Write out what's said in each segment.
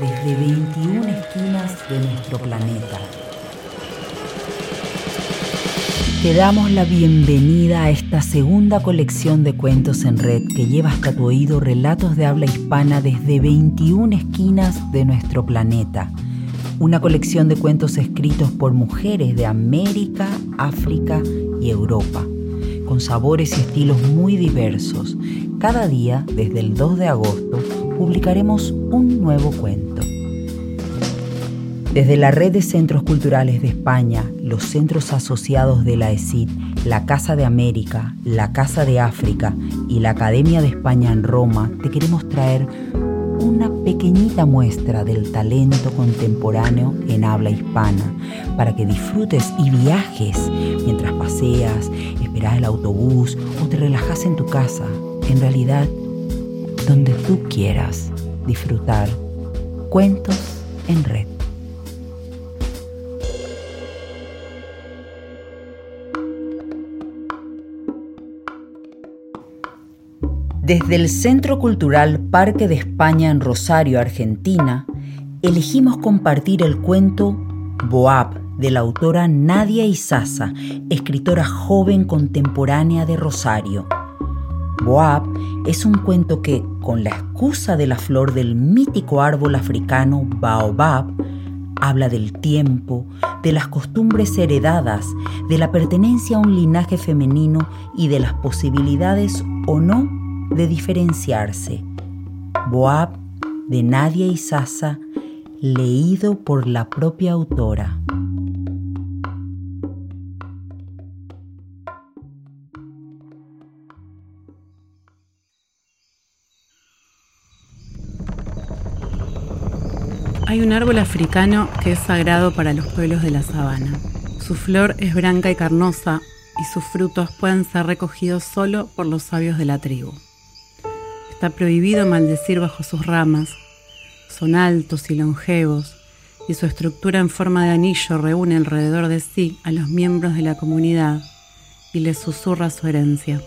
desde 21 esquinas de nuestro planeta. Te damos la bienvenida a esta segunda colección de cuentos en red que lleva hasta tu oído relatos de habla hispana desde 21 esquinas de nuestro planeta. Una colección de cuentos escritos por mujeres de América, África y Europa, con sabores y estilos muy diversos. Cada día, desde el 2 de agosto, publicaremos un nuevo cuento. Desde la Red de Centros Culturales de España, los centros asociados de la ESID, la Casa de América, la Casa de África y la Academia de España en Roma, te queremos traer una pequeñita muestra del talento contemporáneo en habla hispana para que disfrutes y viajes mientras paseas, esperas el autobús o te relajas en tu casa. En realidad, donde tú quieras disfrutar cuentos en red. Desde el Centro Cultural Parque de España en Rosario, Argentina, elegimos compartir el cuento Boab de la autora Nadia Isaza, escritora joven contemporánea de Rosario. Boab es un cuento que, con la excusa de la flor del mítico árbol africano Baobab, habla del tiempo, de las costumbres heredadas, de la pertenencia a un linaje femenino y de las posibilidades o no de diferenciarse. Boab de Nadia Isaza, leído por la propia autora. Hay un árbol africano que es sagrado para los pueblos de la sabana. Su flor es blanca y carnosa y sus frutos pueden ser recogidos solo por los sabios de la tribu. Está prohibido maldecir bajo sus ramas. Son altos y longevos y su estructura en forma de anillo reúne alrededor de sí a los miembros de la comunidad y les susurra su herencia.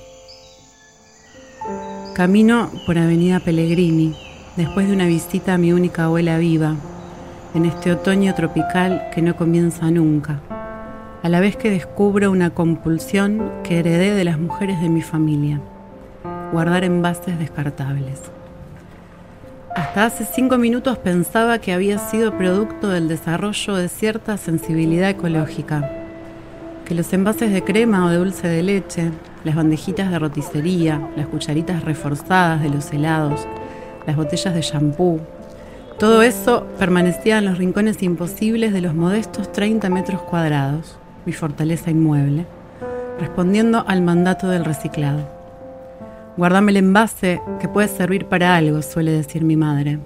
Camino por Avenida Pellegrini después de una visita a mi única abuela viva, en este otoño tropical que no comienza nunca, a la vez que descubro una compulsión que heredé de las mujeres de mi familia, guardar envases descartables. Hasta hace cinco minutos pensaba que había sido producto del desarrollo de cierta sensibilidad ecológica, que los envases de crema o de dulce de leche, las bandejitas de roticería, las cucharitas reforzadas de los helados, las botellas de shampoo. Todo eso permanecía en los rincones imposibles de los modestos 30 metros cuadrados, mi fortaleza inmueble, respondiendo al mandato del reciclado. Guardame el envase que puede servir para algo, suele decir mi madre.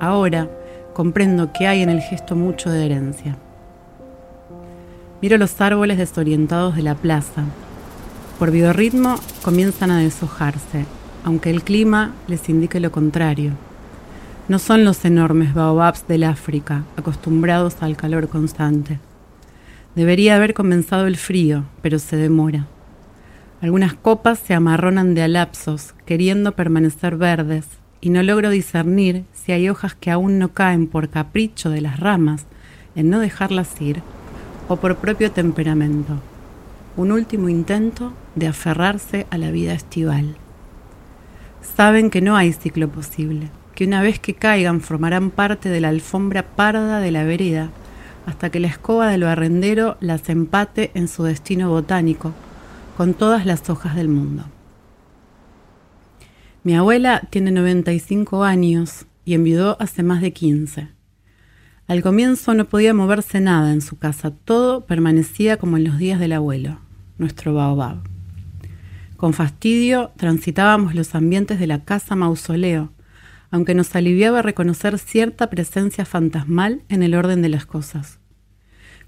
Ahora comprendo que hay en el gesto mucho de herencia. Miro los árboles desorientados de la plaza. Por biorritmo comienzan a deshojarse, aunque el clima les indique lo contrario. No son los enormes baobabs del África, acostumbrados al calor constante. Debería haber comenzado el frío, pero se demora. Algunas copas se amarronan de alapsos, queriendo permanecer verdes, y no logro discernir si hay hojas que aún no caen por capricho de las ramas en no dejarlas ir, o por propio temperamento. Un último intento de aferrarse a la vida estival. Saben que no hay ciclo posible, una vez que caigan formarán parte de la alfombra parda de la vereda, hasta que la escoba del barrendero las empate en su destino botánico, con todas las hojas del mundo. Mi abuela tiene 95 años y enviudó hace más de 15. Al comienzo no podía moverse nada en su casa, todo permanecía como en los días del abuelo. nuestro baobab. Con fastidio transitábamos los ambientes de la casa mausoleo, aunque nos aliviaba reconocer cierta presencia fantasmal en el orden de las cosas.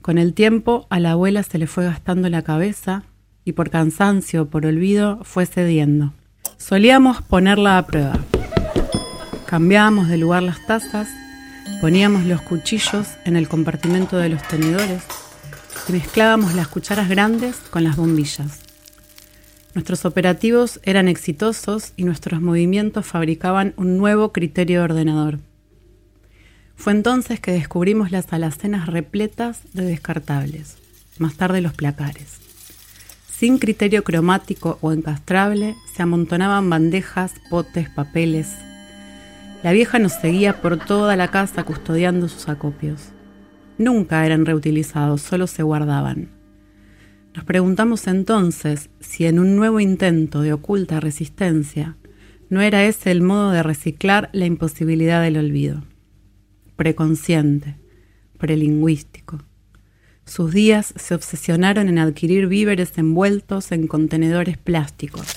Con el tiempo a la abuela se le fue gastando la cabeza y por cansancio o por olvido fue cediendo. Solíamos ponerla a prueba. Cambiábamos de lugar las tazas, poníamos los cuchillos en el compartimento de los tenedores y mezclábamos las cucharas grandes con las bombillas. Nuestros operativos eran exitosos y nuestros movimientos fabricaban un nuevo criterio ordenador. Fue entonces que descubrimos las alacenas repletas de descartables, más tarde los placares. Sin criterio cromático o encastrable, se amontonaban bandejas, potes, papeles. La vieja nos seguía por toda la casa custodiando sus acopios. Nunca eran reutilizados, solo se guardaban. Nos preguntamos entonces si en un nuevo intento de oculta resistencia no era ese el modo de reciclar la imposibilidad del olvido. Preconsciente, prelingüístico. Sus días se obsesionaron en adquirir víveres envueltos en contenedores plásticos.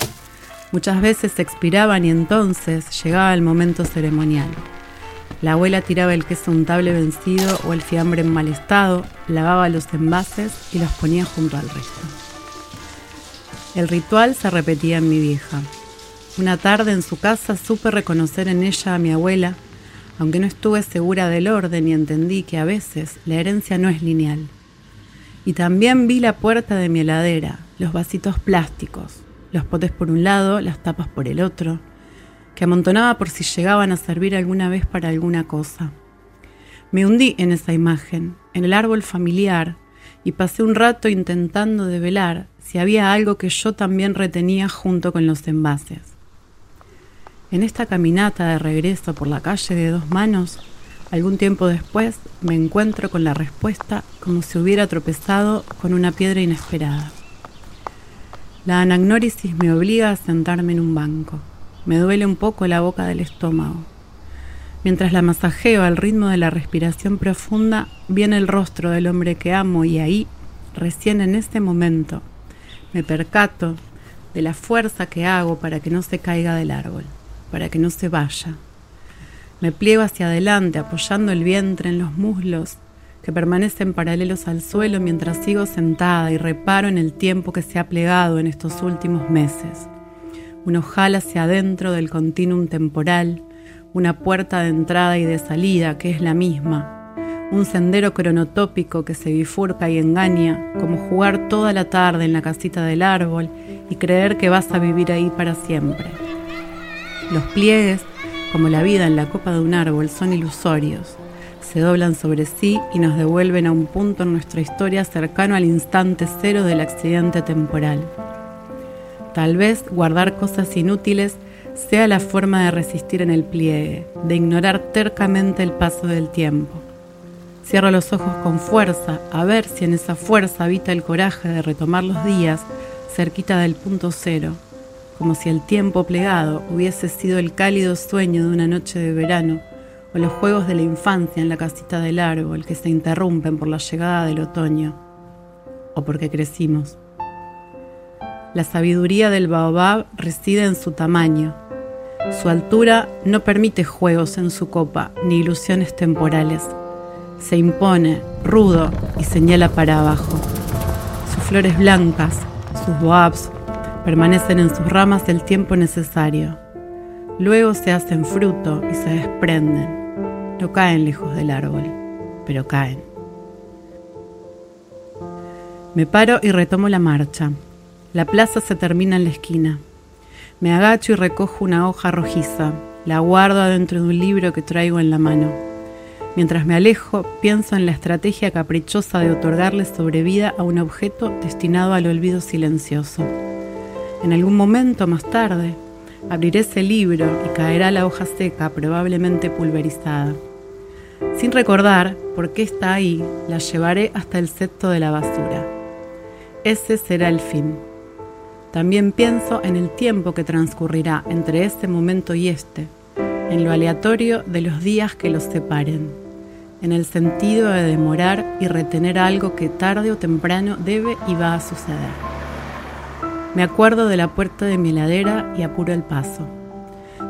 Muchas veces expiraban y entonces llegaba el momento ceremonial. La abuela tiraba el queso untable vencido o el fiambre en mal estado, lavaba los envases y los ponía junto al resto. El ritual se repetía en mi vieja. Una tarde en su casa supe reconocer en ella a mi abuela, aunque no estuve segura del orden y entendí que a veces la herencia no es lineal. Y también vi la puerta de mi heladera, los vasitos plásticos, los potes por un lado, las tapas por el otro, que amontonaba por si llegaban a servir alguna vez para alguna cosa. Me hundí en esa imagen, en el árbol familiar, y pasé un rato intentando develar si había algo que yo también retenía junto con los envases. En esta caminata de regreso por la calle de dos manos, algún tiempo después me encuentro con la respuesta como si hubiera tropezado con una piedra inesperada. La anagnórisis me obliga a sentarme en un banco. Me duele un poco la boca del estómago. Mientras la masajeo al ritmo de la respiración profunda, viene el rostro del hombre que amo y ahí, recién en este momento, me percato de la fuerza que hago para que no se caiga del árbol, para que no se vaya. Me pliego hacia adelante apoyando el vientre en los muslos que permanecen paralelos al suelo mientras sigo sentada y reparo en el tiempo que se ha plegado en estos últimos meses un ojal hacia adentro del continuum temporal, una puerta de entrada y de salida que es la misma, un sendero cronotópico que se bifurca y engaña, como jugar toda la tarde en la casita del árbol y creer que vas a vivir ahí para siempre. Los pliegues, como la vida en la copa de un árbol, son ilusorios, se doblan sobre sí y nos devuelven a un punto en nuestra historia cercano al instante cero del accidente temporal. Tal vez guardar cosas inútiles sea la forma de resistir en el pliegue, de ignorar tercamente el paso del tiempo. Cierro los ojos con fuerza a ver si en esa fuerza habita el coraje de retomar los días cerquita del punto cero, como si el tiempo plegado hubiese sido el cálido sueño de una noche de verano o los juegos de la infancia en la casita del árbol que se interrumpen por la llegada del otoño o porque crecimos. La sabiduría del baobab reside en su tamaño. Su altura no permite juegos en su copa ni ilusiones temporales. Se impone, rudo, y señala para abajo. Sus flores blancas, sus boabs, permanecen en sus ramas el tiempo necesario. Luego se hacen fruto y se desprenden. No caen lejos del árbol, pero caen. Me paro y retomo la marcha. La plaza se termina en la esquina. Me agacho y recojo una hoja rojiza. La guardo adentro de un libro que traigo en la mano. Mientras me alejo, pienso en la estrategia caprichosa de otorgarle sobrevida a un objeto destinado al olvido silencioso. En algún momento más tarde, abriré ese libro y caerá la hoja seca, probablemente pulverizada. Sin recordar por qué está ahí, la llevaré hasta el cesto de la basura. Ese será el fin. También pienso en el tiempo que transcurrirá entre este momento y este, en lo aleatorio de los días que los separen, en el sentido de demorar y retener algo que tarde o temprano debe y va a suceder. Me acuerdo de la puerta de mi heladera y apuro el paso.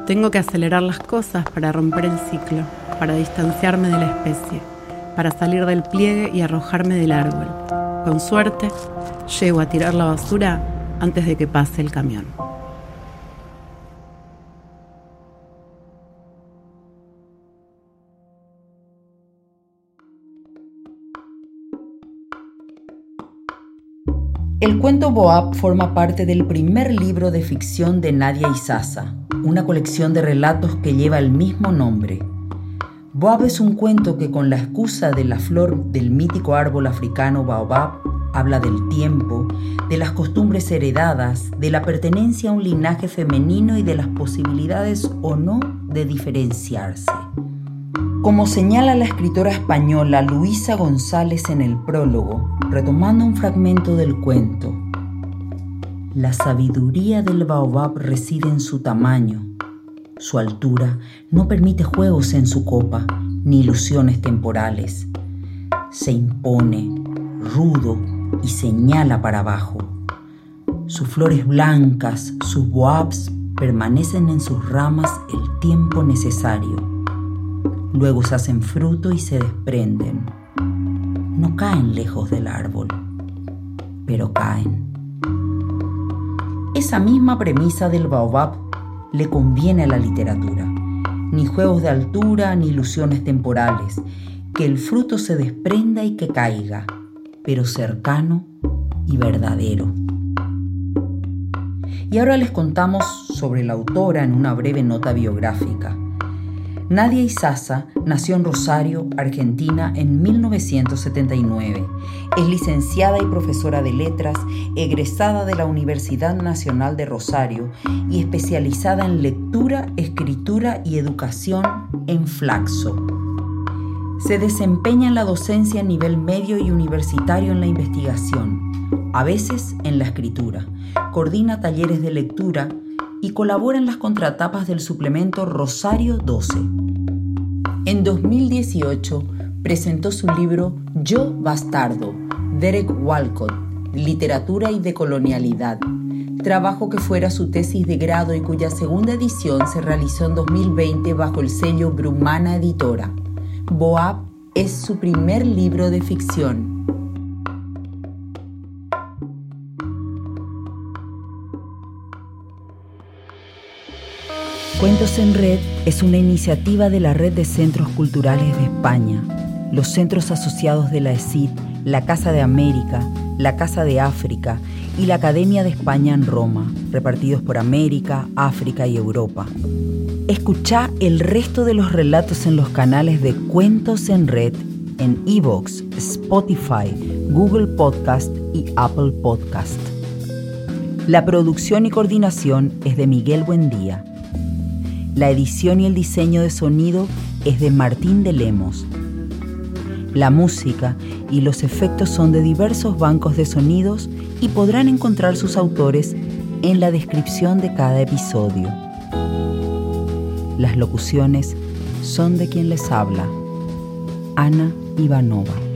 Tengo que acelerar las cosas para romper el ciclo, para distanciarme de la especie, para salir del pliegue y arrojarme del árbol. Con suerte, llego a tirar la basura antes de que pase el camión. El cuento Boab forma parte del primer libro de ficción de Nadia Isasa, una colección de relatos que lleva el mismo nombre. Boab es un cuento que con la excusa de la flor del mítico árbol africano Baobab habla del tiempo, de las costumbres heredadas, de la pertenencia a un linaje femenino y de las posibilidades o no de diferenciarse. Como señala la escritora española Luisa González en el prólogo, retomando un fragmento del cuento, la sabiduría del baobab reside en su tamaño. Su altura no permite juegos en su copa ni ilusiones temporales. Se impone, rudo, y señala para abajo. Sus flores blancas, sus boabs, permanecen en sus ramas el tiempo necesario. Luego se hacen fruto y se desprenden. No caen lejos del árbol, pero caen. Esa misma premisa del baobab le conviene a la literatura. Ni juegos de altura ni ilusiones temporales. Que el fruto se desprenda y que caiga pero cercano y verdadero. Y ahora les contamos sobre la autora en una breve nota biográfica. Nadia Isaza nació en Rosario, Argentina, en 1979. Es licenciada y profesora de letras, egresada de la Universidad Nacional de Rosario y especializada en lectura, escritura y educación en Flaxo. Se desempeña en la docencia a nivel medio y universitario en la investigación, a veces en la escritura. Coordina talleres de lectura y colabora en las contratapas del suplemento Rosario 12. En 2018 presentó su libro Yo Bastardo, Derek Walcott, Literatura y Decolonialidad, trabajo que fuera su tesis de grado y cuya segunda edición se realizó en 2020 bajo el sello Brumana Editora. Boab es su primer libro de ficción. Cuentos en Red es una iniciativa de la Red de Centros Culturales de España, los centros asociados de la ESID, la Casa de América, la Casa de África y la Academia de España en Roma, repartidos por América, África y Europa. Escucha el resto de los relatos en los canales de Cuentos en Red en Evox, Spotify, Google Podcast y Apple Podcast. La producción y coordinación es de Miguel Buendía. La edición y el diseño de sonido es de Martín de Lemos. La música y los efectos son de diversos bancos de sonidos y podrán encontrar sus autores en la descripción de cada episodio. Las locuciones son de quien les habla, Ana Ivanova.